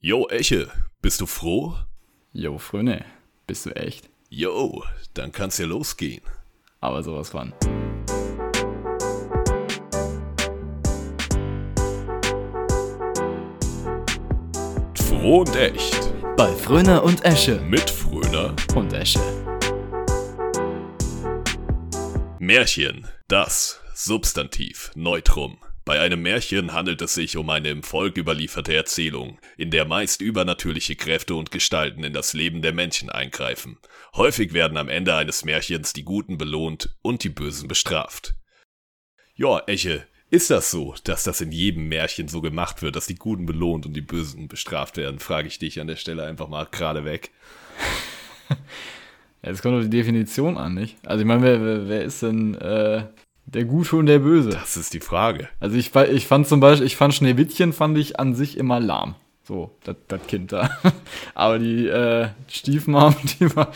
Jo, Eche, bist du froh? Jo, Fröne, bist du echt? Jo, dann kann's ja losgehen. Aber sowas von. Froh und echt. Bei Fröner und Esche. Mit Fröner. Und Esche. Märchen. Das Substantiv. Neutrum. Bei einem Märchen handelt es sich um eine im Volk überlieferte Erzählung, in der meist übernatürliche Kräfte und Gestalten in das Leben der Menschen eingreifen. Häufig werden am Ende eines Märchens die Guten belohnt und die Bösen bestraft. Ja, Eche, ist das so, dass das in jedem Märchen so gemacht wird, dass die Guten belohnt und die Bösen bestraft werden? Frage ich dich an der Stelle einfach mal gerade weg. Jetzt kommt doch die Definition an, nicht? Also ich meine, wer, wer, wer ist denn äh, der Gute und der Böse? Das ist die Frage. Also ich, ich fand zum Beispiel, ich fand Schneewittchen fand ich an sich immer lahm. So, das Kind da. Aber die äh, Stiefmom, die war,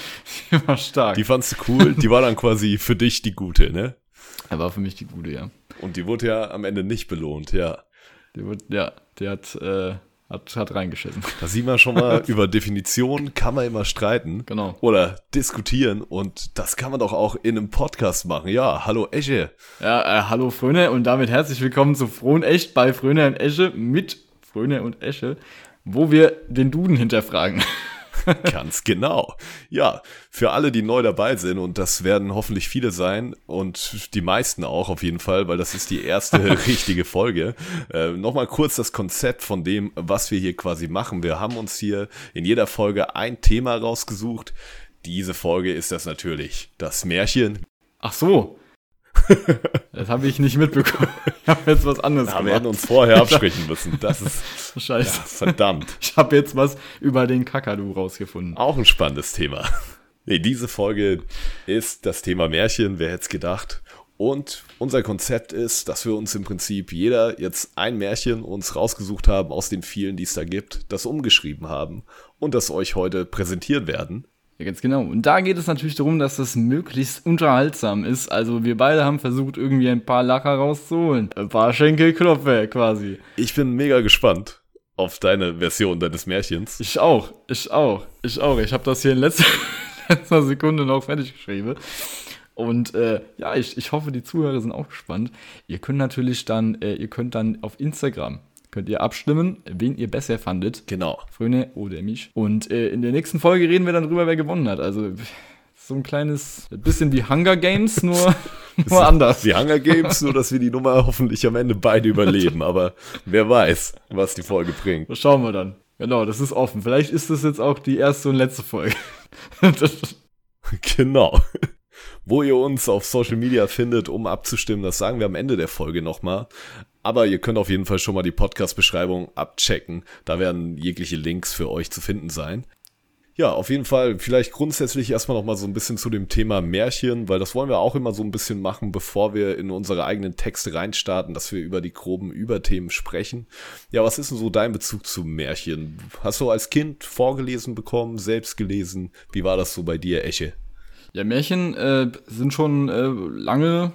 die war stark. Die fandst du cool, die war dann quasi für dich die Gute, ne? er war für mich die Gute, ja. Und die wurde ja am Ende nicht belohnt, ja. Die wird, ja, der hat, äh, hat, hat reingeschissen. Da sieht man schon mal, über Definitionen kann man immer streiten. Genau. Oder diskutieren und das kann man doch auch in einem Podcast machen. Ja, hallo Esche. Ja, äh, hallo Fröne und damit herzlich willkommen zu Froh und Echt bei Fröne und Esche mit Fröne und Esche, wo wir den Duden hinterfragen. Ganz genau. Ja, für alle, die neu dabei sind, und das werden hoffentlich viele sein und die meisten auch auf jeden Fall, weil das ist die erste richtige Folge. Äh, Nochmal kurz das Konzept von dem, was wir hier quasi machen. Wir haben uns hier in jeder Folge ein Thema rausgesucht. Diese Folge ist das natürlich das Märchen. Ach so. Das habe ich nicht mitbekommen. Ich habe jetzt was anderes Ja, wir hätten uns vorher absprechen müssen. Das ist Scheiße. ja, verdammt. Ich habe jetzt was über den Kakadu rausgefunden. Auch ein spannendes Thema. Nee, diese Folge ist das Thema Märchen, wer hätte es gedacht. Und unser Konzept ist, dass wir uns im Prinzip jeder jetzt ein Märchen uns rausgesucht haben aus den vielen, die es da gibt, das umgeschrieben haben und das euch heute präsentieren werden. Ja, ganz genau. Und da geht es natürlich darum, dass das möglichst unterhaltsam ist. Also wir beide haben versucht, irgendwie ein paar Lacher rauszuholen. Ein paar Schenkelklopfe quasi. Ich bin mega gespannt auf deine Version deines Märchens. Ich auch, ich auch, ich auch. Ich habe das hier in letzter, letzter Sekunde noch fertig geschrieben. Und äh, ja, ich, ich hoffe, die Zuhörer sind auch gespannt. Ihr könnt natürlich dann, äh, ihr könnt dann auf Instagram, könnt ihr abstimmen, wen ihr besser fandet. Genau. Fröne oder mich. Und äh, in der nächsten Folge reden wir dann drüber, wer gewonnen hat. Also so ein kleines, bisschen wie Hunger Games, nur, nur anders. Die Hunger Games, nur dass wir die Nummer hoffentlich am Ende beide überleben. Aber wer weiß, was die Folge bringt. Das schauen wir dann. Genau, das ist offen. Vielleicht ist das jetzt auch die erste und letzte Folge. Genau. Wo ihr uns auf Social Media findet, um abzustimmen, das sagen wir am Ende der Folge nochmal. Aber ihr könnt auf jeden Fall schon mal die Podcast-Beschreibung abchecken. Da werden jegliche Links für euch zu finden sein. Ja, auf jeden Fall vielleicht grundsätzlich erstmal nochmal so ein bisschen zu dem Thema Märchen, weil das wollen wir auch immer so ein bisschen machen, bevor wir in unsere eigenen Texte reinstarten, dass wir über die groben Überthemen sprechen. Ja, was ist denn so dein Bezug zu Märchen? Hast du als Kind vorgelesen bekommen, selbst gelesen? Wie war das so bei dir, Eche? Ja, Märchen äh, sind schon äh, lange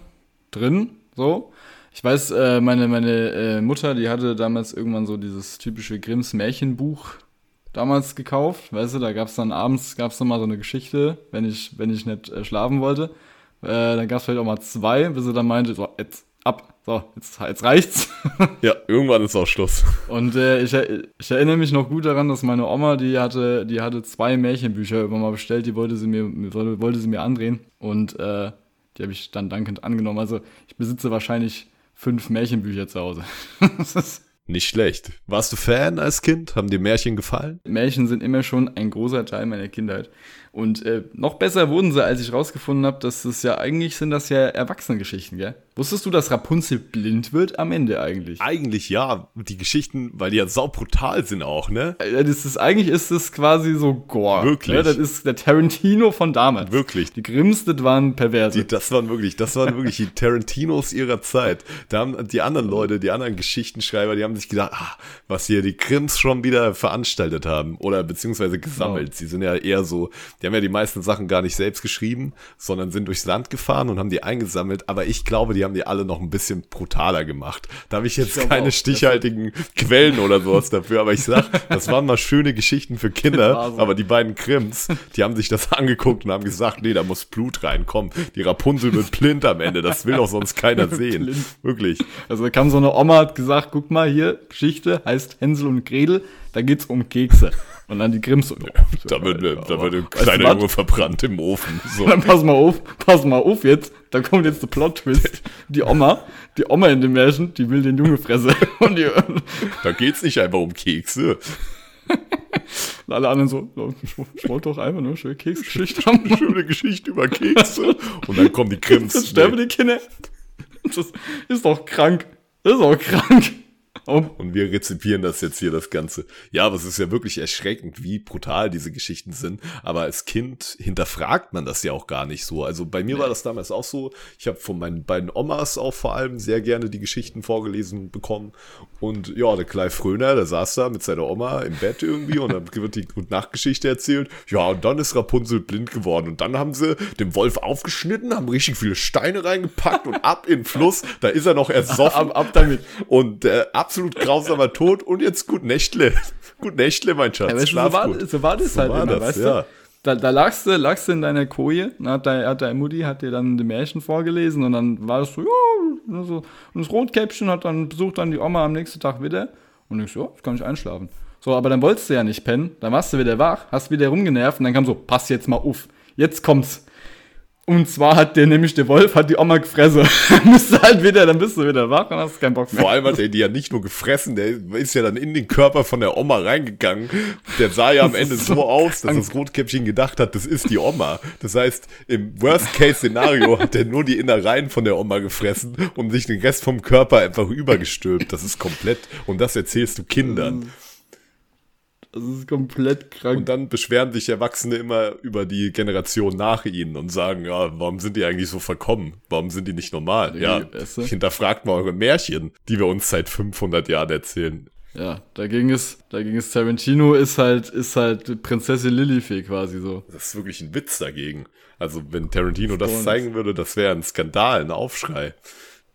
drin, so. Ich weiß, äh, meine, meine äh, Mutter, die hatte damals irgendwann so dieses typische Grimms Märchenbuch damals gekauft. Weißt du, da gab es dann abends, gab es mal so eine Geschichte, wenn ich, wenn ich nicht äh, schlafen wollte. Äh, dann gab es vielleicht auch mal zwei, bis sie dann meinte, so, jetzt ab, so, jetzt, jetzt reicht's. Ja, irgendwann ist auch Schluss. Und äh, ich, ich erinnere mich noch gut daran, dass meine Oma, die hatte, die hatte zwei Märchenbücher irgendwann mal bestellt, die wollte sie mir, wollte, sie mir andrehen. Und äh, die habe ich dann dankend angenommen. Also ich besitze wahrscheinlich fünf Märchenbücher zu Hause. Nicht schlecht. Warst du Fan als Kind? Haben dir Märchen gefallen? Märchen sind immer schon ein großer Teil meiner Kindheit. Und äh, noch besser wurden sie, als ich rausgefunden habe, dass das ja eigentlich sind das ja Erwachsenengeschichten, gell? Wusstest du, dass Rapunzel blind wird am Ende eigentlich? Eigentlich ja. Die Geschichten, weil die ja saubrutal sind auch, ne? Ja, das ist, eigentlich ist das quasi so Gore. Wirklich? Ja, das ist der Tarantino von damals. Wirklich. Die Grimms, das waren Perverse. Die, das waren wirklich, das waren wirklich die Tarantinos ihrer Zeit. Da haben die anderen Leute, die anderen Geschichtenschreiber, die haben sich gedacht, ah, was hier die Krims schon wieder veranstaltet haben oder beziehungsweise gesammelt. Sie sind ja eher so, Die haben ja die meisten Sachen gar nicht selbst geschrieben, sondern sind durchs Land gefahren und haben die eingesammelt. Aber ich glaube, die haben die alle noch ein bisschen brutaler gemacht. Da habe ich jetzt Ich keine auch. stichhaltigen Quellen oder sowas dafür. Aber ich sag, das waren mal schöne Geschichten für Kinder. so. Aber die beiden Krims, die haben sich das angeguckt und haben gesagt, nee, da muss Blut reinkommen. Die Rapunzel wird blind am Ende. Das will doch sonst keiner sehen. Blind. Wirklich. Also da kam so eine Oma, hat gesagt, guck mal hier, Geschichte heißt Hänsel und Gretel, da geht's um Kekse. Und dann die Grimms so, Da wird, Ja, da wird ein kleiner? Junge verbrannt im Ofen. So. Dann pass mal auf, pass mal auf jetzt, da kommt jetzt der Plot-Twist. Die Oma, die Oma in dem Märchen, die will den Junge fressen. Und die, Da geht's nicht einfach um Kekse. und alle anderen so, ich, wollte doch einfach nur schön Keksgeschichte haben. Schöne Geschichte über Kekse. Und dann kommen die Krims. Jetzt sterben die Kinder. Das ist doch krank. Das ist auch krank. Oh, Und wir rezipieren das jetzt hier, das Ganze. Ja, aber es ist ja wirklich erschreckend, wie brutal diese Geschichten sind. Aber als Kind hinterfragt man das ja auch gar nicht so. Also bei mir war das damals auch so. Ich habe von meinen beiden Omas auch vor allem sehr gerne die Geschichten vorgelesen bekommen. Und ja, der Clive Fröner, der saß da mit seiner Oma im Bett irgendwie und dann wird die Gute-Nacht-Geschichte erzählt. Ja, und dann ist Rapunzel blind geworden. Und dann haben sie den Wolf aufgeschnitten, haben richtig viele Steine reingepackt und ab in den Fluss. Da ist er noch ersoffen. ab, ab damit. Und äh, absolut grausamer Tod und jetzt gut Nächtle. gut Nächtle, mein Schatz. Ja, Schlaf so, war, gut. so war das So halt war immer, das, weißt ja. du? Da, da lagst du, lagst du in deiner Koje, dann hat, dein, hat deine Mutti hat dir dann die Märchen vorgelesen und dann war das so, ja, so. Und das Rotkäppchen hat dann besucht dann die Oma am nächsten Tag wieder und ich so, jetzt kann ich einschlafen. So, aber dann wolltest du ja nicht pennen, dann warst du wieder wach, hast wieder rumgenervt und dann kam so, pass jetzt mal auf, jetzt kommt's. Und zwar hat der nämlich, der Wolf hat die Oma gefressen. dann bist du halt wieder, dann bist du wieder wach und hast keinen Bock mehr. Vor allem hat er die ja nicht nur gefressen, der ist ja dann in den Körper von der Oma reingegangen. Der sah ja am Das Ende so so aus, dass das Rotkäppchen gedacht hat, das ist die Oma. Das heißt, im Worst-Case-Szenario hat er nur die Innereien von der Oma gefressen und sich den Rest vom Körper einfach übergestülpt. Das ist komplett, und das erzählst du Kindern. Das ist komplett krank. Und dann beschweren sich Erwachsene immer über die Generation nach ihnen und sagen, ja, warum sind die eigentlich so verkommen? Warum sind die nicht normal? Ja, weißt du? hinterfragt mal eure Märchen, die wir uns seit 500 Jahren erzählen. Ja, da ging es, da ging es Tarantino ist halt, ist halt Prinzessin Lilifee quasi so. Das ist wirklich ein Witz dagegen. Also wenn Tarantino das Stones. zeigen würde, das wäre ein Skandal, ein Aufschrei.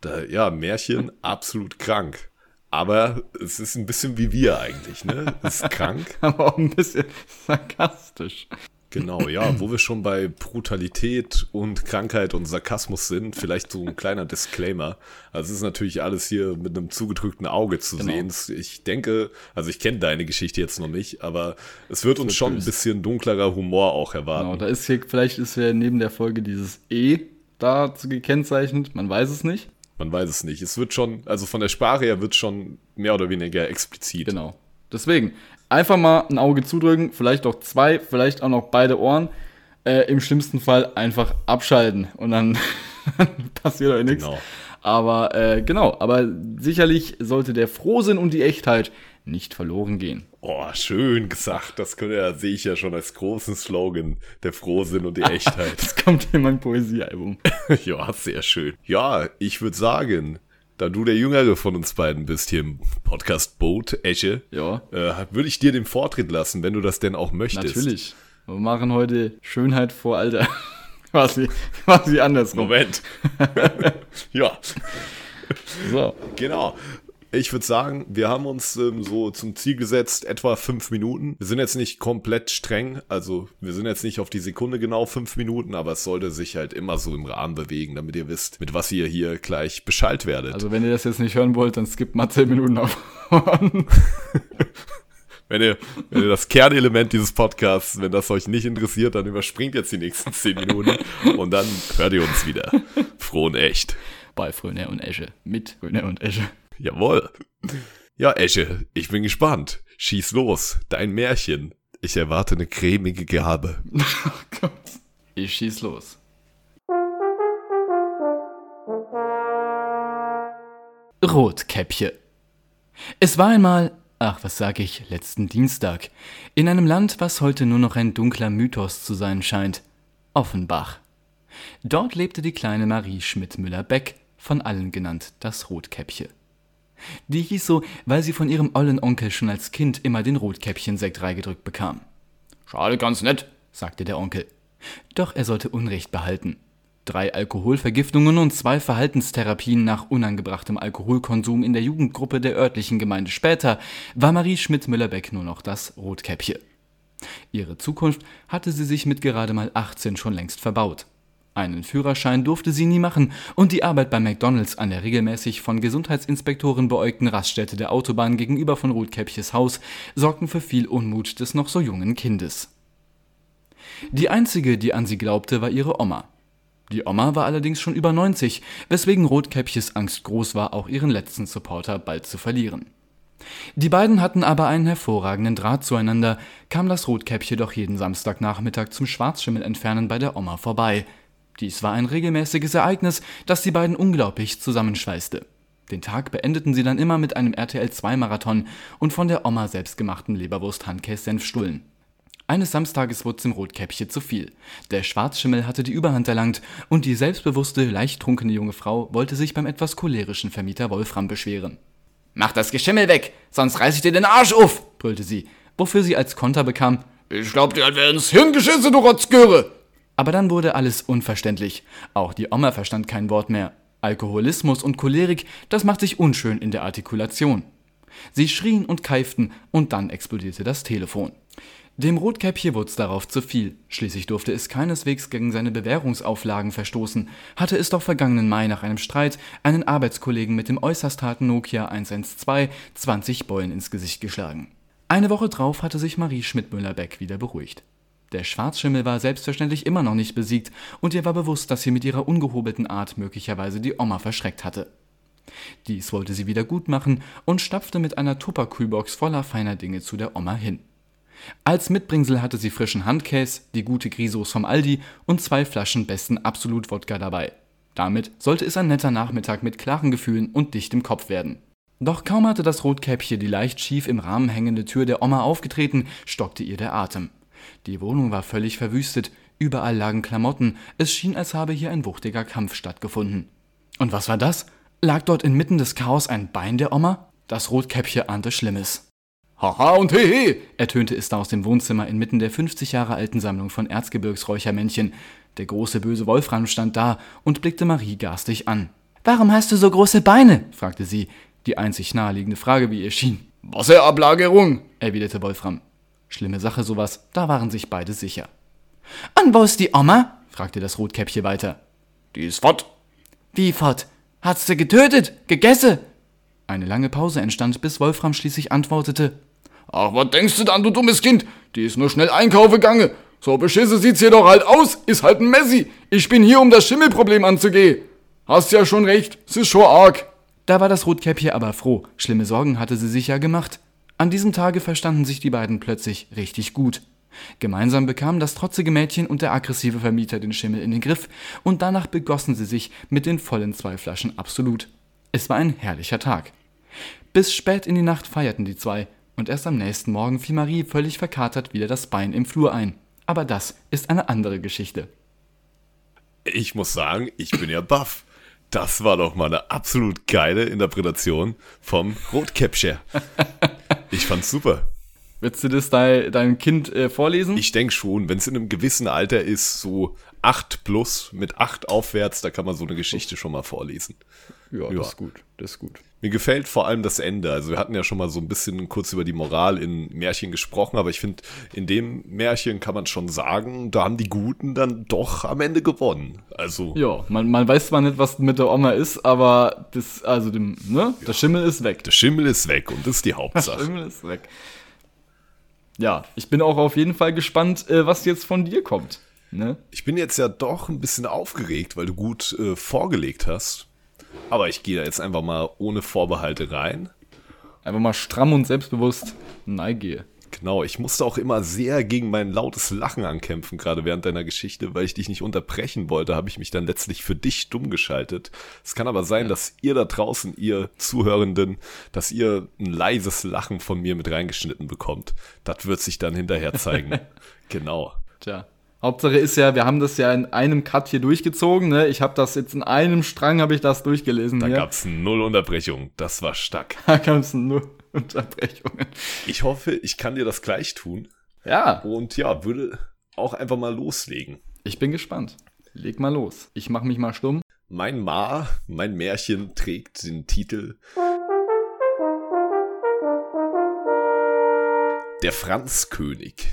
Da, ja, Märchen absolut krank. Aber es ist ein bisschen wie wir eigentlich, ne? Es ist krank. Aber auch ein bisschen sarkastisch. Genau, ja, wo wir schon bei Brutalität und Krankheit und Sarkasmus sind, vielleicht so ein kleiner Disclaimer. Also es ist natürlich alles hier mit einem zugedrückten Auge zu Genau. sehen. Ich denke, also ich kenne deine Geschichte jetzt noch nicht, aber es wird uns schon ein bisschen dunklerer Humor auch erwarten. Genau, da ist hier, vielleicht ist ja neben der Folge dieses E da gekennzeichnet, man weiß es nicht. Man weiß es nicht. Es wird schon, also von der Sprache her wird schon mehr oder weniger explizit. Genau. Deswegen, einfach mal ein Auge zudrücken, vielleicht auch zwei, vielleicht auch noch beide Ohren. Äh, Im schlimmsten Fall einfach abschalten und dann passiert euch nichts. Genau. Aber äh, genau, aber sicherlich sollte der Frohsinn und die Echtheit nicht verloren gehen. Oh, schön gesagt. Das könnte ja, sehe ich ja schon als großen Slogan. Der Frohsinn und die Echtheit. Das kommt in mein Poesiealbum. ja, sehr schön. Ja, ich würde sagen, da du der Jüngere von uns beiden bist hier im Podcast Boot, Esche, Ja, äh, würde ich dir den Vortritt lassen, wenn du das denn auch möchtest. natürlich. Wir machen heute Schönheit vor Alter. quasi, quasi andersrum. Moment. ja, So. genau. Ich würde sagen, wir haben uns ähm, so zum Ziel gesetzt, etwa fünf Minuten. Wir sind jetzt nicht komplett streng, also wir sind jetzt nicht auf die Sekunde genau fünf Minuten, aber es sollte sich halt immer so im Rahmen bewegen, damit ihr wisst, mit was ihr hier gleich Bescheid werdet. Also wenn ihr das jetzt nicht hören wollt, dann skippt mal 10 Minuten auf. Wenn ihr, wenn ihr das Kernelement dieses Podcasts, wenn das euch nicht interessiert, dann überspringt jetzt die nächsten zehn Minuten und dann hört ihr uns wieder. Froh und echt. Bei Fröner und Esche. Mit Fröner und Esche. Jawohl. Ja, Esche, ich bin gespannt. Schieß los, dein Märchen. Ich erwarte eine cremige Gabe. Oh Gott. Ich schieß los. Rotkäppchen. Es war einmal, ach was sag ich, letzten Dienstag, in einem Land, was heute nur noch ein dunkler Mythos zu sein scheint, Offenbach. Dort lebte die kleine Marie Schmidt-Müller-Beck, von allen genannt das Rotkäppchen. Die hieß so, weil sie von ihrem ollen Onkel schon als Kind immer den Rotkäppchen-Sekt reingedrückt bekam. Schade ganz nett, sagte der Onkel. Doch er sollte Unrecht behalten. Drei Alkoholvergiftungen und zwei Verhaltenstherapien nach unangebrachtem Alkoholkonsum in der Jugendgruppe der örtlichen Gemeinde später war Marie Schmidt-Müller-Beck nur noch das Rotkäppchen. Ihre Zukunft hatte sie sich mit gerade mal 18 schon längst verbaut. Einen Führerschein durfte sie nie machen und die Arbeit bei McDonalds an der regelmäßig von Gesundheitsinspektoren beäugten Raststätte der Autobahn gegenüber von Rotkäppches Haus sorgten für viel Unmut des noch so jungen Kindes. Die einzige, die an sie glaubte, war ihre Oma. Die Oma war allerdings schon über 90, weswegen Rotkäppches Angst groß war, auch ihren letzten Supporter bald zu verlieren. Die beiden hatten aber einen hervorragenden Draht zueinander, kam das Rotkäppchen doch jeden Samstagnachmittag zum Schwarzschimmel entfernen bei der Oma vorbei. Dies war ein regelmäßiges Ereignis, das die beiden unglaublich zusammenschweißte. Den Tag beendeten sie dann immer mit einem RTL-2-Marathon und von der Oma selbstgemachten Leberwurst-Handkäse-Senfstullen. Eines Samstages wurde dem Rotkäppchen zu viel. Der Schwarzschimmel hatte die Überhand erlangt und die selbstbewusste, leicht trunkene junge Frau wollte sich beim etwas cholerischen Vermieter Wolfram beschweren. Mach das Geschimmel weg, sonst reiß ich dir den Arsch auf, brüllte sie, wofür sie als Konter bekam. Ich glaub dir, wäre ins Hirn geschissen, du Rotzgöre! Aber dann wurde alles unverständlich. Auch die Oma verstand kein Wort mehr. Alkoholismus und Cholerik, das macht sich unschön in der Artikulation. Sie schrien und keiften und dann explodierte das Telefon. Dem Rotkäppchen wurde es darauf zu viel. Schließlich durfte es keineswegs gegen seine Bewährungsauflagen verstoßen, hatte es doch vergangenen Mai nach einem Streit einen Arbeitskollegen mit dem äußerst harten Nokia 112 20 Beulen ins Gesicht geschlagen. Eine Woche drauf hatte sich Marie Schmidt-Müller-Beck wieder beruhigt. Der Schwarzschimmel war selbstverständlich immer noch nicht besiegt und ihr war bewusst, dass sie mit ihrer ungehobelten Art möglicherweise die Oma verschreckt hatte. Dies wollte sie wieder gut machen und stapfte mit einer Tupperkühlbox voller feiner Dinge zu der Oma hin. Als Mitbringsel hatte sie frischen Handkäse, die gute Grisos vom Aldi und zwei Flaschen besten Absolut-Wodka dabei. Damit sollte es ein netter Nachmittag mit klaren Gefühlen und dichtem Kopf werden. Doch kaum hatte das Rotkäppchen die leicht schief im Rahmen hängende Tür der Oma aufgetreten, stockte ihr der Atem. Die Wohnung war völlig verwüstet, überall lagen Klamotten, es schien, als habe hier ein wuchtiger Kampf stattgefunden. Und was war das? Lag dort inmitten des Chaos ein Bein der Oma? Das Rotkäppchen ahnte Schlimmes. Haha und hehe, ertönte es da aus dem Wohnzimmer inmitten der 50 Jahre alten Sammlung von Erzgebirgsräuchermännchen. Der große böse Wolfram stand da und blickte Marie garstig an. Warum hast du so große Beine? fragte sie, die einzig naheliegende Frage, wie ihr schien. Wasserablagerung, erwiderte Wolfram. Schlimme Sache sowas, da waren sich beide sicher. Und wo ist die Oma? fragte das Rotkäppchen weiter. Die ist fort. Wie fort? Hat's sie getötet? Gegessen? Eine lange Pause entstand, bis Wolfram schließlich antwortete. Ach, was denkst du dann, du dummes Kind? Die ist nur schnell einkaufen gegangen. So beschisse sieht's hier doch halt aus. Ist halt ein Messi. Ich bin hier, um das Schimmelproblem anzugehen. Hast ja schon recht. Es ist schon arg. Da war das Rotkäppchen aber froh. Schlimme Sorgen hatte sie sich ja gemacht. An diesem Tage verstanden sich die beiden plötzlich richtig gut. Gemeinsam bekamen das trotzige Mädchen und der aggressive Vermieter den Schimmel in den Griff und danach begossen sie sich mit den vollen zwei Flaschen absolut. Es war ein herrlicher Tag. Bis spät in die Nacht feierten die zwei und erst am nächsten Morgen fiel Marie völlig verkatert wieder das Bein im Flur ein. Aber das ist eine andere Geschichte. Ich muss sagen, ich bin ja baff. Das war doch mal eine absolut geile Interpretation vom Rotkäppchen. Ich fand's super. Willst du das de deinem Kind äh, vorlesen? Ich denke schon, wenn es in einem gewissen Alter ist, so 8 plus, mit 8 aufwärts, da kann man so eine Geschichte schon mal vorlesen. Ja, ja, das ist gut. Das ist gut. Mir gefällt vor allem das Ende. Also wir hatten ja schon mal so ein bisschen kurz über die Moral in Märchen gesprochen, aber ich finde, in dem Märchen kann man schon sagen, da haben die Guten dann doch am Ende gewonnen. Also. Ja, man, man weiß zwar nicht, was mit der Oma ist, aber das, also dem, ne? Der Schimmel ist weg. Der Schimmel ist weg und das ist die Hauptsache. Der Schimmel ist weg. Ja, ich bin auch auf jeden Fall gespannt, äh, was jetzt von dir kommt. Ne? Ich bin jetzt ja doch ein bisschen aufgeregt, weil du gut äh, vorgelegt hast. Aber ich gehe da jetzt einfach mal ohne Vorbehalte rein. Einfach mal stramm und selbstbewusst neigehe. Genau, ich musste auch immer sehr gegen mein lautes Lachen ankämpfen, gerade während deiner Geschichte, weil ich dich nicht unterbrechen wollte, habe ich mich dann letztlich für dich dumm geschaltet. Es kann aber sein, ja. dass ihr da draußen, ihr Zuhörenden, dass ihr ein leises Lachen von mir mit reingeschnitten bekommt. Das wird sich dann hinterher zeigen. genau. Tja. Hauptsache ist ja, wir haben das ja in einem Cut hier durchgezogen. Ne? Ich habe das jetzt in einem Strang habe ich das durchgelesen. Da gab es null Unterbrechungen. Das war stark. Da gab es null Unterbrechungen. Ich hoffe, ich kann dir das gleich tun. Ja. Und ja, würde auch einfach mal loslegen. Ich bin gespannt. Leg mal los. Ich mach mich mal stumm. Mein Ma, mein Märchen trägt den Titel Der Franzkönig.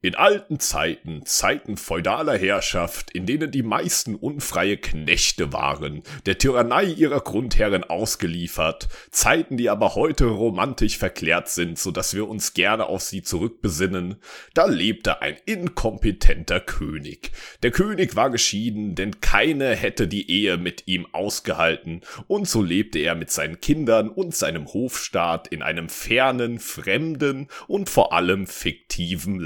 In alten Zeiten, Zeiten feudaler Herrschaft, in denen die meisten unfreie Knechte waren, der Tyrannei ihrer Grundherren ausgeliefert, Zeiten, die aber heute romantisch verklärt sind, so dass wir uns gerne auf sie zurückbesinnen, da lebte ein inkompetenter König. Der König war geschieden, denn keine hätte die Ehe mit ihm ausgehalten, und so lebte er mit seinen Kindern und seinem Hofstaat in einem fernen, fremden und vor allem fiktiven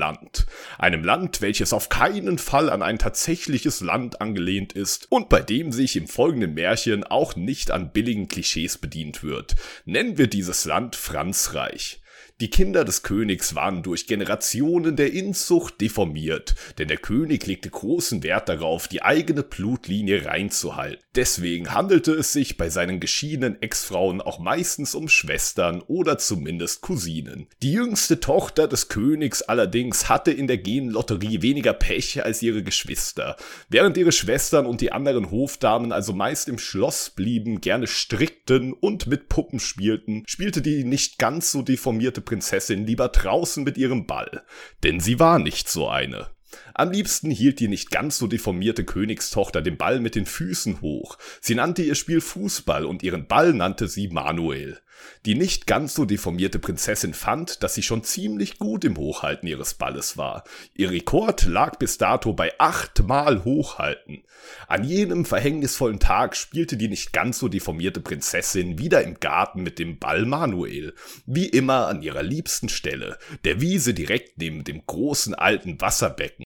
Einem Land, welches auf keinen Fall an ein tatsächliches Land angelehnt ist und bei dem sich im folgenden Märchen auch nicht an billigen Klischees bedient wird. Nennen wir dieses Land Franzreich. Die Kinder des Königs waren durch Generationen der Inzucht deformiert, denn der König legte großen Wert darauf, die eigene Blutlinie reinzuhalten. Deswegen handelte es sich bei seinen geschiedenen Ex-Frauen auch meistens um Schwestern oder zumindest Cousinen. Die jüngste Tochter des Königs allerdings hatte in der Genlotterie weniger Pech als ihre Geschwister. Während ihre Schwestern und die anderen Hofdamen also meist im Schloss blieben, gerne strickten und mit Puppen spielten, spielte die nicht ganz so deformierte Prinzessin lieber draußen mit ihrem Ball, denn sie war nicht so eine. Am liebsten hielt die nicht ganz so deformierte Königstochter den Ball mit den Füßen hoch. Sie nannte ihr Spiel Fußball und ihren Ball nannte sie Manuel. Die nicht ganz so deformierte Prinzessin fand, dass sie schon ziemlich gut im Hochhalten ihres Balles war. Ihr Rekord lag bis dato bei achtmal Hochhalten. An jenem verhängnisvollen Tag spielte die nicht ganz so deformierte Prinzessin wieder im Garten mit dem Ball Manuel. Wie immer an ihrer liebsten Stelle, der Wiese direkt neben dem großen alten Wasserbecken.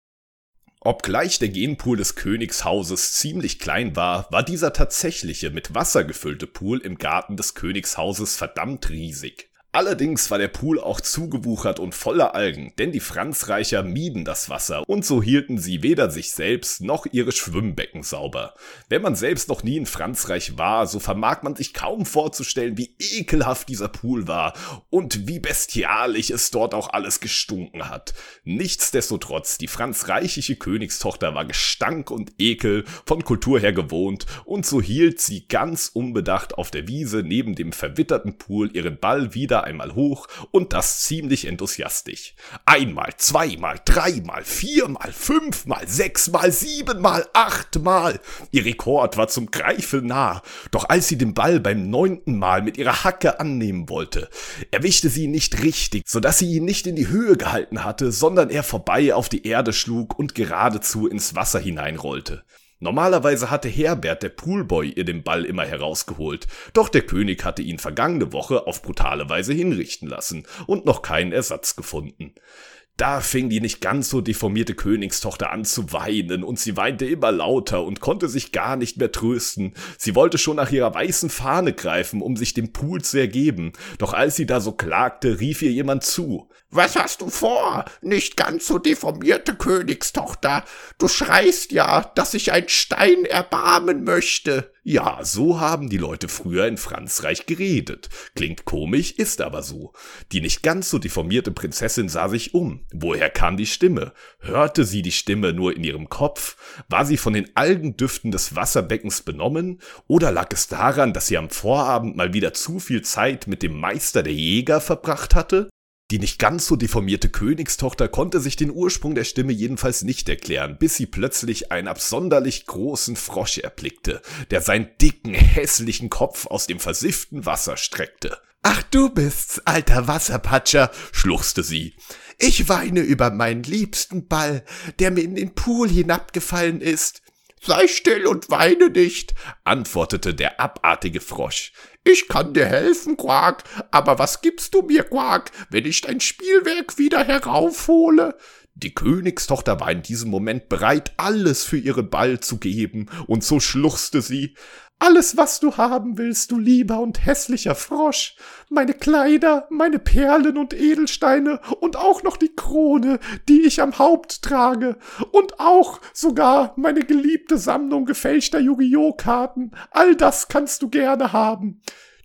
Obgleich der Genpool des Königshauses ziemlich klein war, war dieser tatsächliche mit Wasser gefüllte Pool im Garten des Königshauses verdammt riesig. Allerdings war der Pool auch zugewuchert und voller Algen, denn die Franzreicher mieden das Wasser und so hielten sie weder sich selbst noch ihre Schwimmbecken sauber. Wenn man selbst noch nie in Frankreich war, so vermag man sich kaum vorzustellen, wie ekelhaft dieser Pool war und wie bestialisch es dort auch alles gestunken hat. Nichtsdestotrotz, die franzreichische Königstochter war Gestank und Ekel von Kultur her gewohnt und so hielt sie ganz unbedacht auf der Wiese neben dem verwitterten Pool ihren Ball wieder einmal hoch und das ziemlich enthusiastisch. Einmal, zweimal, dreimal, viermal, fünfmal, sechsmal, siebenmal, achtmal. Ihr Rekord war zum Greifen nah. Doch als sie den Ball beim neunten Mal mit ihrer Hacke annehmen wollte, erwischte sie ihn nicht richtig, so dass sie ihn nicht in die Höhe gehalten hatte, sondern er vorbei auf die Erde schlug und geradezu ins Wasser hineinrollte. Normalerweise hatte Herbert, der Poolboy, ihr den Ball immer herausgeholt, doch der König hatte ihn vergangene Woche auf brutale Weise hinrichten lassen und noch keinen Ersatz gefunden. Da fing die nicht ganz so deformierte Königstochter an zu weinen, und sie weinte immer lauter und konnte sich gar nicht mehr trösten. Sie wollte schon nach ihrer weißen Fahne greifen, um sich dem Pool zu ergeben, doch als sie da so klagte, rief ihr jemand zu. Was hast du vor, nicht ganz so deformierte Königstochter? Du schreist ja, dass ich ein Stein erbarmen möchte. Ja, so haben die Leute früher in Frankreich geredet. Klingt komisch, ist aber so. Die nicht ganz so deformierte Prinzessin sah sich um. Woher kam die Stimme? Hörte sie die Stimme nur in ihrem Kopf? War sie von den Algendüften des Wasserbeckens benommen? Oder lag es daran, dass sie am Vorabend mal wieder zu viel Zeit mit dem Meister der Jäger verbracht hatte? Die nicht ganz so deformierte Königstochter konnte sich den Ursprung der Stimme jedenfalls nicht erklären, bis sie plötzlich einen absonderlich großen Frosch erblickte, der seinen dicken, hässlichen Kopf aus dem versifften Wasser streckte. Ach, du bist's, alter Wasserpatscher, schluchzte sie. Ich weine über meinen liebsten Ball, der mir in den Pool hinabgefallen ist. Sei still und weine nicht, antwortete der abartige Frosch. Ich kann dir helfen, Quark, aber was gibst du mir, Quark, wenn ich dein Spielwerk wieder heraufhole? Die Königstochter war in diesem Moment bereit, alles für ihren Ball zu geben, und so schluchzte sie alles, was du haben willst, du lieber und hässlicher Frosch. Meine Kleider, meine Perlen und Edelsteine und auch noch die Krone, die ich am Haupt trage. Und auch sogar meine geliebte Sammlung gefälschter Yu-Gi-Oh! Karten. All das kannst du gerne haben.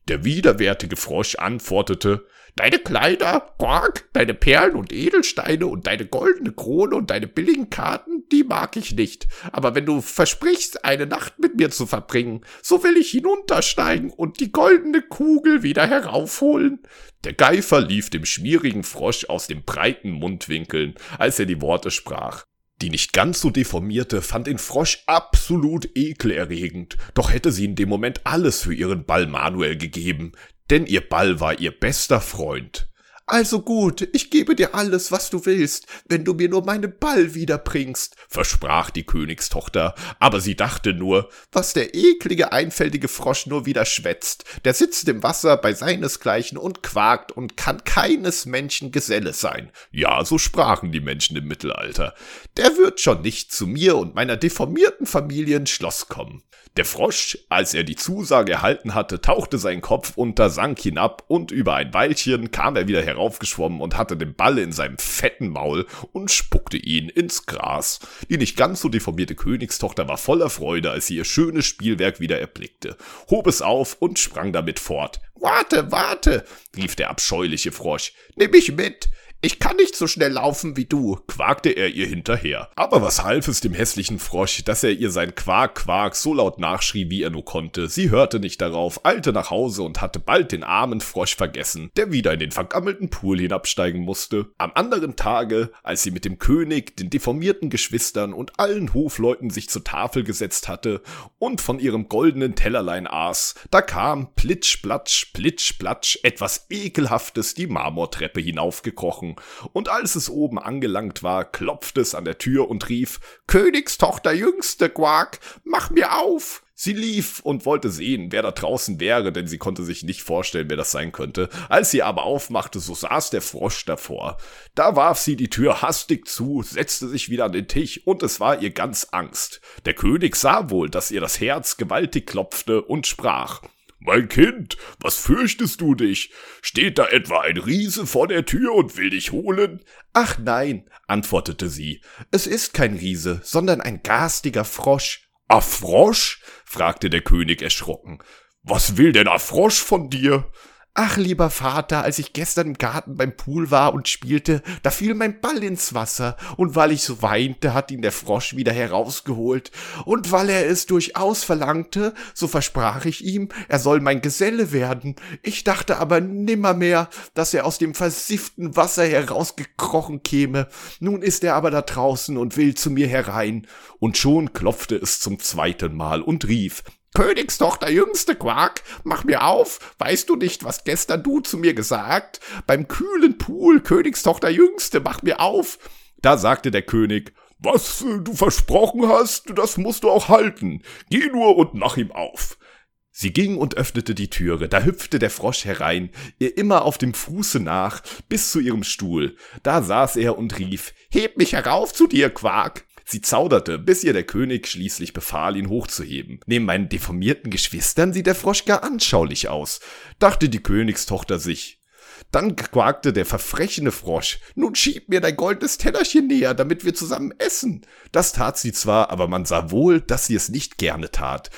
Der widerwärtige Frosch antwortete, Deine Kleider, Quark, deine Perlen und Edelsteine und deine goldene Krone und deine billigen Karten, die mag ich nicht. Aber wenn du versprichst, eine Nacht mit mir zu verbringen, so will ich hinuntersteigen und die goldene Kugel wieder heraufholen. Der Geifer lief dem schmierigen Frosch aus den breiten Mundwinkeln, als er die Worte sprach. Die nicht ganz so deformierte fand den Frosch absolut ekelerregend, doch hätte sie in dem Moment alles für ihren Ball Manuel gegeben, denn ihr Ball war ihr bester Freund. Also gut, ich gebe dir alles, was du willst, wenn du mir nur meinen Ball wiederbringst, versprach die Königstochter, aber sie dachte nur, was der eklige, einfältige Frosch nur wieder schwätzt, der sitzt im Wasser bei seinesgleichen und quakt und kann keines Menschen Geselle sein. Ja, so sprachen die Menschen im Mittelalter. Der wird schon nicht zu mir und meiner deformierten Familie ins Schloss kommen. Der Frosch, als er die Zusage erhalten hatte, tauchte seinen Kopf unter, sank hinab und über ein Weilchen kam er wieder heraufgeschwommen und hatte den Ball in seinem fetten Maul und spuckte ihn ins Gras. Die nicht ganz so deformierte Königstochter war voller Freude, als sie ihr schönes Spielwerk wieder erblickte, hob es auf und sprang damit fort. Warte, warte, rief der abscheuliche Frosch, nimm mich mit, ich kann nicht so schnell laufen wie du, quakte er ihr hinterher. Aber was half es dem hässlichen Frosch, dass er ihr sein Quark, Quark so laut nachschrie, wie er nur konnte. Sie hörte nicht darauf, eilte nach Hause und hatte bald den armen Frosch vergessen, der wieder in den vergammelten Pool hinabsteigen musste. Am anderen Tage, als sie mit dem König, den deformierten Geschwistern und allen Hofleuten sich zur Tafel gesetzt hatte und von ihrem goldenen Tellerlein aß, da kam plitsch, platsch, plitsch, platsch etwas ekelhaftes die Marmortreppe hinaufgekrochen und als es oben angelangt war, klopfte es an der Tür und rief Königstochter Jüngste, Quark, mach mir auf. Sie lief und wollte sehen, wer da draußen wäre, denn sie konnte sich nicht vorstellen, wer das sein könnte. Als sie aber aufmachte, so saß der Frosch davor. Da warf sie die Tür hastig zu, setzte sich wieder an den Tisch und es war ihr ganz Angst. Der König sah wohl, dass ihr das Herz gewaltig klopfte und sprach. Mein Kind, was fürchtest du dich? Steht da etwa ein Riese vor der Tür und will dich holen? Ach nein, antwortete sie, es ist kein Riese, sondern ein garstiger Frosch. A Frosch? fragte der König erschrocken. Was will denn a Frosch von dir? Ach, lieber Vater, als ich gestern im Garten beim Pool war und spielte, da fiel mein Ball ins Wasser, und weil ich so weinte, hat ihn der Frosch wieder herausgeholt, und weil er es durchaus verlangte, so versprach ich ihm, er soll mein Geselle werden. Ich dachte aber nimmermehr, dass er aus dem versifften Wasser herausgekrochen käme. Nun ist er aber da draußen und will zu mir herein. Und schon klopfte es zum zweiten Mal und rief, Königstochter, jüngste Quark, mach mir auf, weißt du nicht, was gestern du zu mir gesagt? Beim kühlen Pool, Königstochter, jüngste, mach mir auf. Da sagte der König, was du versprochen hast, das musst du auch halten. Geh nur und mach ihm auf. Sie ging und öffnete die Türe, da hüpfte der Frosch herein, ihr immer auf dem Fuße nach, bis zu ihrem Stuhl. Da saß er und rief, Heb mich herauf zu dir, Quark. Sie zauderte, bis ihr der König schließlich befahl, ihn hochzuheben. Neben meinen deformierten Geschwistern sieht der Frosch gar anschaulich aus, dachte die Königstochter sich. Dann quakte der verfrechene Frosch. Nun schieb mir dein goldenes Tellerchen näher, damit wir zusammen essen. Das tat sie zwar, aber man sah wohl, dass sie es nicht gerne tat.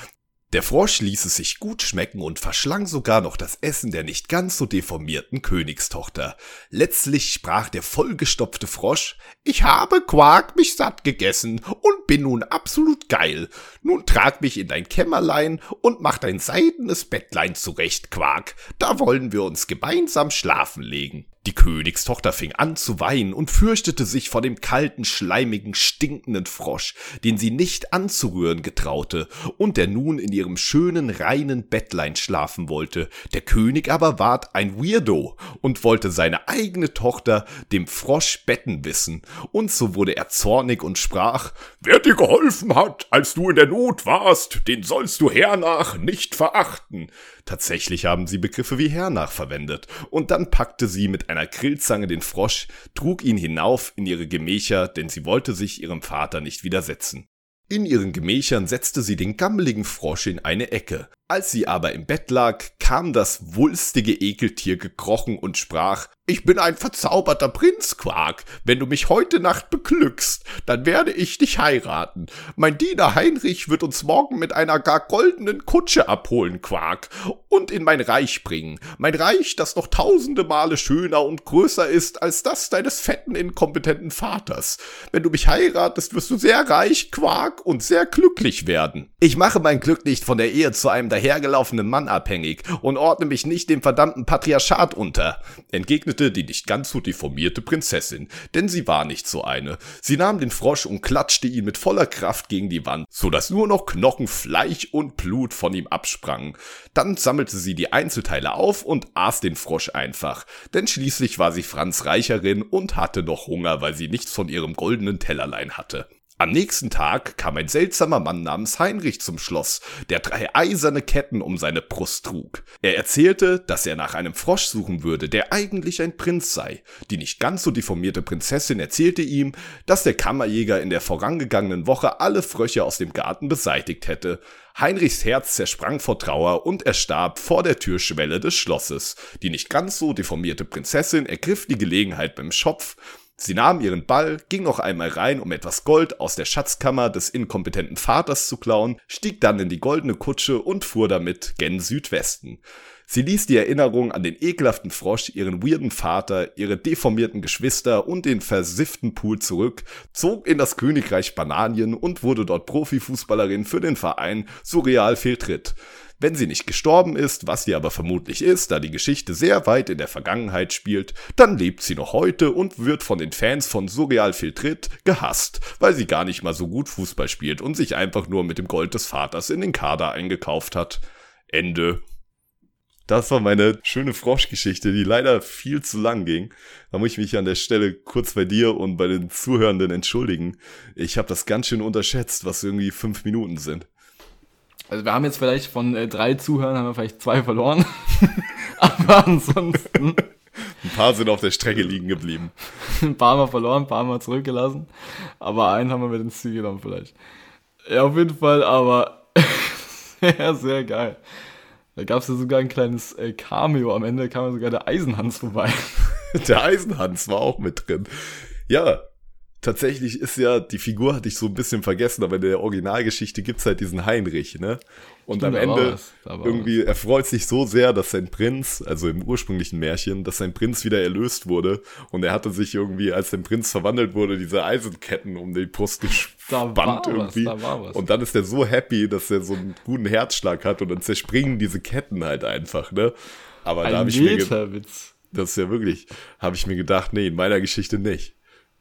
Der Frosch ließ es sich gut schmecken und verschlang sogar noch das Essen der nicht ganz so deformierten Königstochter. Letztlich sprach der vollgestopfte Frosch, ich habe Quark mich satt gegessen und bin nun absolut geil. Nun trag mich in dein Kämmerlein und mach dein seidenes Bettlein zurecht, Quark. Da wollen wir uns gemeinsam schlafen legen. Die Königstochter fing an zu weinen und fürchtete sich vor dem kalten, schleimigen, stinkenden Frosch, den sie nicht anzurühren getraute und der nun in ihrem schönen, reinen Bettlein schlafen wollte. Der König aber ward ein Weirdo und wollte seine eigene Tochter dem Frosch betten wissen, und so wurde er zornig und sprach, Wer dir geholfen hat, als du in der Not warst, den sollst du hernach nicht verachten. Tatsächlich haben sie Begriffe wie hernach verwendet, und dann packte sie mit einer Grillzange den Frosch, trug ihn hinauf in ihre Gemächer, denn sie wollte sich ihrem Vater nicht widersetzen. In ihren Gemächern setzte sie den gammeligen Frosch in eine Ecke, Als sie aber im Bett lag, kam das wulstige Ekeltier gekrochen und sprach, ich bin ein verzauberter Prinz, Quark. Wenn du mich heute Nacht beglückst, dann werde ich dich heiraten. Mein Diener Heinrich wird uns morgen mit einer gar goldenen Kutsche abholen, Quark, und in mein Reich bringen. Mein Reich, das noch tausende Male schöner und größer ist als das deines fetten, inkompetenten Vaters. Wenn du mich heiratest, wirst du sehr reich, Quark, und sehr glücklich werden. Ich mache mein Glück nicht von der Ehe zu einem dahergelaufenen Mann abhängig und ordne mich nicht dem verdammten Patriarchat unter, entgegnete die nicht ganz so deformierte Prinzessin, denn sie war nicht so eine. Sie nahm den Frosch und klatschte ihn mit voller Kraft gegen die Wand, so dass nur noch Knochen, Fleisch und Blut von ihm absprangen. Dann sammelte sie die Einzelteile auf und aß den Frosch einfach, denn schließlich war sie Franz Reicherin und hatte noch Hunger, weil sie nichts von ihrem goldenen Tellerlein hatte. Am nächsten Tag kam ein seltsamer Mann namens Heinrich zum Schloss, der drei eiserne Ketten um seine Brust trug. Er erzählte, dass er nach einem Frosch suchen würde, der eigentlich ein Prinz sei. Die nicht ganz so deformierte Prinzessin erzählte ihm, dass der Kammerjäger in der vorangegangenen Woche alle Frösche aus dem Garten beseitigt hätte. Heinrichs Herz zersprang vor Trauer und er starb vor der Türschwelle des Schlosses. Die nicht ganz so deformierte Prinzessin ergriff die Gelegenheit beim Schopf, Sie nahm ihren Ball, ging noch einmal rein, um etwas Gold aus der Schatzkammer des inkompetenten Vaters zu klauen, stieg dann in die goldene Kutsche und fuhr damit gen Südwesten. Sie ließ die Erinnerung an den ekelhaften Frosch, ihren weirden Vater, ihre deformierten Geschwister und den versifften Pool zurück, zog in das Königreich Bananien und wurde dort Profifußballerin für den Verein Surreal Fehltritt. Wenn sie nicht gestorben ist, was sie aber vermutlich ist, da die Geschichte sehr weit in der Vergangenheit spielt, dann lebt sie noch heute und wird von den Fans von Surreal Filtrit gehasst, weil sie gar nicht mal so gut Fußball spielt und sich einfach nur mit dem Gold des Vaters in den Kader eingekauft hat. Ende. Das war meine schöne Froschgeschichte, die leider viel zu lang ging. Da muss ich mich an der Stelle kurz bei dir und bei den Zuhörenden entschuldigen. Ich habe das ganz schön unterschätzt, was irgendwie fünf Minuten sind. Also wir haben jetzt vielleicht von äh, drei Zuhörern haben wir vielleicht zwei verloren. Aber ansonsten. Ein paar sind auf der Strecke liegen geblieben. ein paar Mal verloren, ein paar Mal zurückgelassen. Aber einen haben wir mit ins Ziel genommen vielleicht. Ja, auf jeden Fall, aber sehr, sehr geil. Da gab es ja sogar ein kleines äh, Cameo. Am Ende kam sogar der Eisenhans vorbei. der Eisenhans war auch mit drin. Ja, tatsächlich ist ja, die Figur hatte ich so ein bisschen vergessen, aber in der Originalgeschichte gibt's halt diesen Heinrich, ne? Und Stimmt, am Ende irgendwie, was. er freut sich so sehr, dass sein Prinz, also im ursprünglichen Märchen, dass sein Prinz wieder erlöst wurde. Und er hatte sich irgendwie, als sein Prinz verwandelt wurde, diese Eisenketten um die Brust gespannt irgendwie. Was, da und dann ist er so happy, dass er so einen guten Herzschlag hat und dann zerspringen diese Ketten halt einfach, ne? Aber Ein da habe ich mir das ist ja wirklich, habe ich mir gedacht, nee, in meiner Geschichte nicht.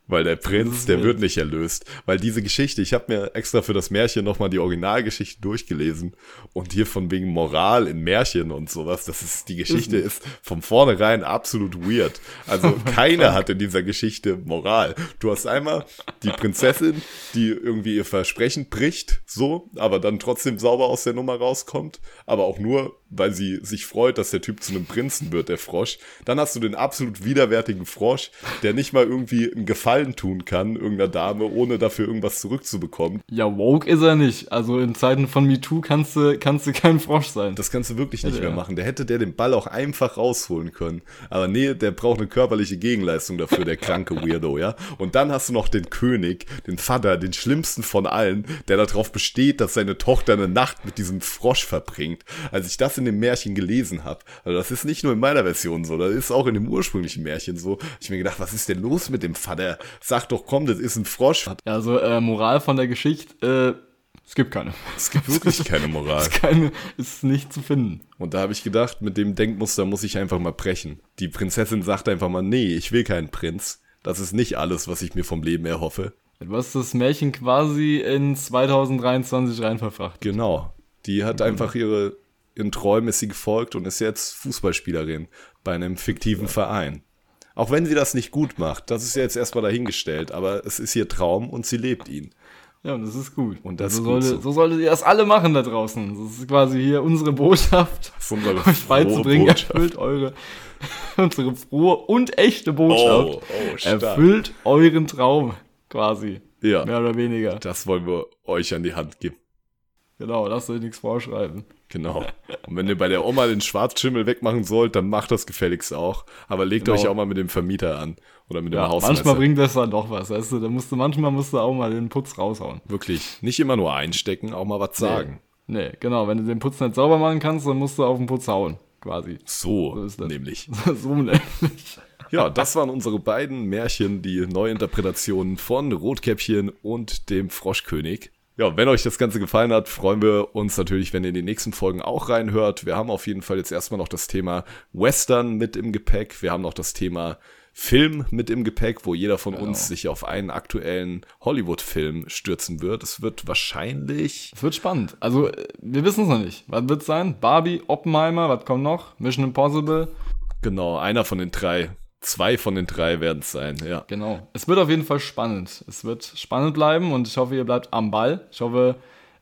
Weil der Prinz, der wird nicht erlöst. Weil diese Geschichte, ich habe mir extra für das Märchen nochmal die Originalgeschichte durchgelesen. Und hier von wegen Moral in Märchen und sowas, das ist, die Geschichte ist von vornherein absolut weird. Also keiner hat in dieser Geschichte Moral. Du hast einmal die Prinzessin, die irgendwie ihr Versprechen bricht, so, aber dann trotzdem sauber aus der Nummer rauskommt. Aber auch nur, weil sie sich freut, dass der Typ zu einem Prinzen wird, der Frosch. Dann hast du den absolut widerwärtigen Frosch, der nicht mal irgendwie einen Gefallen tun kann, irgendeiner Dame, ohne dafür irgendwas zurückzubekommen. Ja, woke ist er nicht. Also in Zeiten von MeToo kannst du, kannst du kein Frosch sein. Das kannst du wirklich nicht ja, mehr ja. machen. Der hätte der den Ball auch einfach rausholen können. Aber nee, der braucht eine körperliche Gegenleistung dafür, der kranke Weirdo, ja. Und dann hast du noch den König, den Vater, den schlimmsten von allen, der darauf besteht, dass seine Tochter eine Nacht mit diesem Frosch verbringt. Als ich das in dem Märchen gelesen habe. Also das ist nicht nur in meiner Version so, das ist auch in dem ursprünglichen Märchen so. Ich mir gedacht, was ist denn los mit dem Vater? Sag doch, komm, das ist ein Frosch. Also äh, Moral von der Geschichte, äh, es gibt keine. Es gibt wirklich keine Moral. es ist, keine, ist nicht zu finden. Und da habe ich gedacht, mit dem Denkmuster muss ich einfach mal brechen. Die Prinzessin sagt einfach mal, nee, ich will keinen Prinz. Das ist nicht alles, was ich mir vom Leben erhoffe. Du hast das Märchen quasi in 2023 rein verfracht. Genau. Die hat mhm. einfach ihre ihren Träumen ist sie gefolgt und ist jetzt Fußballspielerin bei einem fiktiven Verein. Auch wenn sie das nicht gut macht, das ist jetzt erstmal dahingestellt, aber es ist ihr Traum und sie lebt ihn. Ja, und das ist gut. Und das so, sollte, so. so solltet ihr das alle machen da draußen. Das ist quasi hier unsere Botschaft, unsere euch beizubringen. Erfüllt eure, unsere frohe und echte Botschaft. Oh, oh, erfüllt euren Traum, quasi. Ja. Mehr oder weniger. Das wollen wir euch an die Hand geben. Genau, lasst euch nichts vorschreiben. Genau. Und wenn ihr bei der Oma den Schwarzschimmel wegmachen sollt, dann macht das gefälligst auch. Aber legt Genau. euch auch mal mit dem Vermieter an. Oder mit dem Ja, Hausmeister. manchmal bringt das dann doch was, weißt du? Da musst du, manchmal musst du auch mal den Putz raushauen. Wirklich. Nicht immer nur einstecken, auch mal was sagen. Nee, genau. Wenn du den Putz nicht sauber machen kannst, dann musst du auf den Putz hauen, quasi. So, So ist das. nämlich. so nämlich. Ja, das waren unsere beiden Märchen, die Neuinterpretationen von Rotkäppchen und dem Froschkönig. Ja, wenn euch das Ganze gefallen hat, freuen wir uns natürlich, wenn ihr in die nächsten Folgen auch reinhört. Wir haben auf jeden Fall jetzt erstmal noch das Thema Western mit im Gepäck. Wir haben noch das Thema Film mit im Gepäck, wo jeder von uns sich auf einen aktuellen Hollywood-Film stürzen wird. Es wird wahrscheinlich Es wird spannend. Also, äh, wir wissen es noch nicht. Was wird sein? Barbie, Oppenheimer, was kommt noch? Mission Impossible. genau einer von den drei. Zwei von den drei werden es sein, ja. Genau. Es wird auf jeden Fall spannend. Es wird spannend bleiben und ich hoffe, ihr bleibt am Ball. Ich hoffe,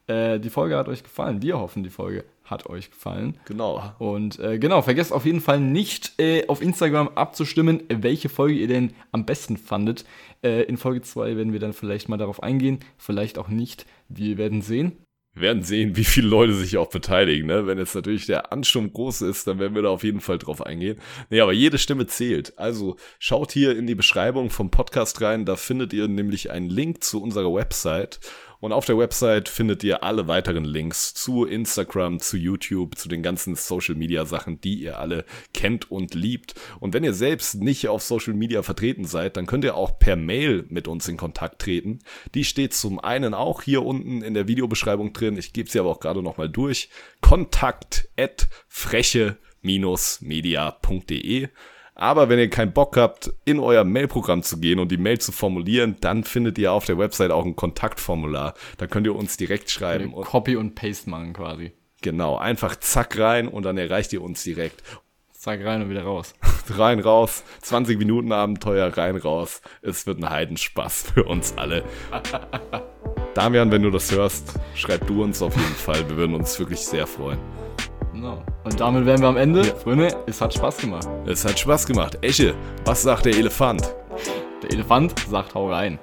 äh, die Folge hat euch gefallen. Wir hoffen, die Folge hat euch gefallen. Genau. Und äh, genau, vergesst auf jeden Fall nicht äh, auf Instagram abzustimmen, welche Folge ihr denn am besten fandet. Äh, in Folge 2 werden wir dann vielleicht mal darauf eingehen, vielleicht auch nicht. Wir werden sehen. Wir werden sehen, wie viele Leute sich auch beteiligen. Ne? Wenn jetzt natürlich der Ansturm groß ist, dann werden wir da auf jeden Fall drauf eingehen. Nee, aber jede Stimme zählt. Also schaut hier in die Beschreibung vom Podcast rein. Da findet ihr nämlich einen Link zu unserer Website. Und auf der Website findet ihr alle weiteren Links zu Instagram, zu YouTube, zu den ganzen Social Media Sachen, die ihr alle kennt und liebt. Und wenn ihr selbst nicht auf Social Media vertreten seid, dann könnt ihr auch per Mail mit uns in Kontakt treten. Die steht zum einen auch hier unten in der Videobeschreibung drin. Ich gebe sie aber auch gerade nochmal durch. Kontakt at freche-media.de. Aber wenn ihr keinen Bock habt, in euer Mailprogramm zu gehen und die Mail zu formulieren, dann findet ihr auf der Website auch ein Kontaktformular. Da könnt ihr uns direkt schreiben. Und Copy und Paste machen quasi. genau, einfach zack rein und dann erreicht ihr uns direkt. Zack rein und wieder raus. Rein, raus, 20 Minuten Abenteuer, rein, raus. Es wird ein Heidenspaß für uns alle. Damian, wenn du das hörst, schreib du uns auf jeden Fall. Wir würden uns wirklich sehr freuen. Genau. Und damit wären wir am Ende. Freunde, es hat Spaß gemacht. Es hat Spaß gemacht. Esche, was sagt der Elefant? Der Elefant sagt hau rein.